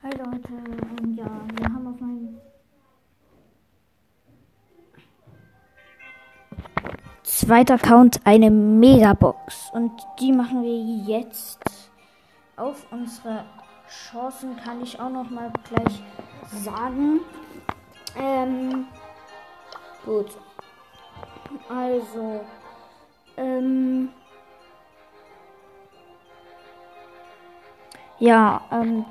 Hi Leute, ähm, ja, wir haben auf meinem zweiten Account eine Megabox und die machen wir jetzt auf unsere Chancen kann ich auch noch mal gleich sagen. Ähm, gut. Also, ähm, ja, ähm,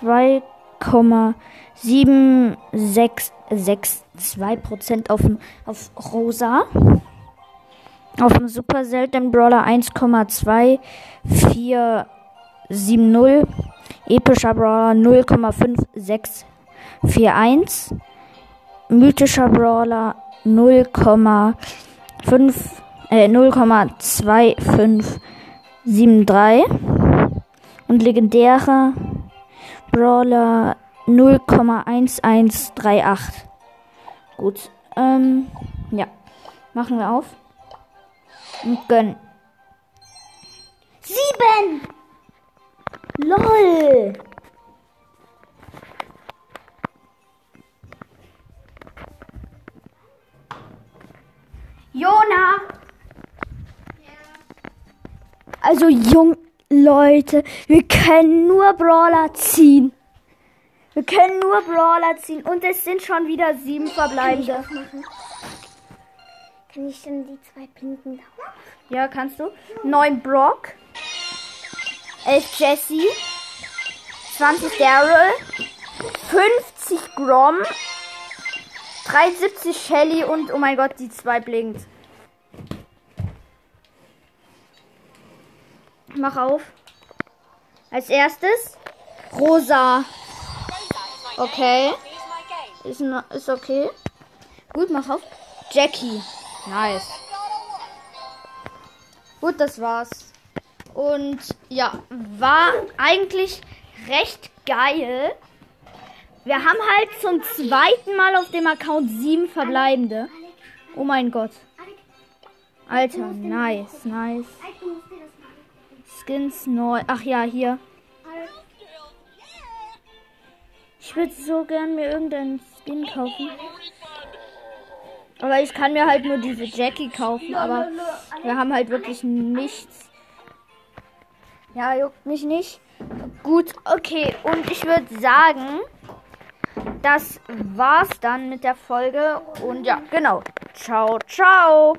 2,7662% auf, auf Rosa. Auf dem Super Selten Brawler 1,2470. Epischer Brawler 0,5641. Mythischer Brawler 0,5 äh, 0,2573 und legendärer Brawler 0,1138. Gut, ähm, ja, machen wir auf und gönnen. Sieben! LOL! Jona! Also, jung, Leute, wir können nur Brawler ziehen. Wir können nur Brawler ziehen und es sind schon wieder sieben verbleibende. Kann ich denn die zwei pinken da? Ja, kannst du. 9 Brock. 11 Jesse. 20 Daryl. 50 Grom. 73 Shelly und oh mein Gott, die zwei blinkt. Mach auf. Als erstes Rosa. Okay. Ist, ist okay. Gut, mach auf. Jackie. Nice. Gut, das war's. Und ja, war eigentlich recht geil. Wir haben halt zum zweiten Mal auf dem Account sieben verbleibende. Oh mein Gott. Alter, nice, nice. Skins neu. Ach ja, hier. Ich würde so gern mir irgendeinen Skin kaufen. Aber ich kann mir halt nur diese Jackie kaufen, aber wir haben halt wirklich nichts. Ja, juckt mich nicht. Gut, okay. Und ich würde sagen, das war's dann mit der Folge. Und ja, genau. Ciao, ciao.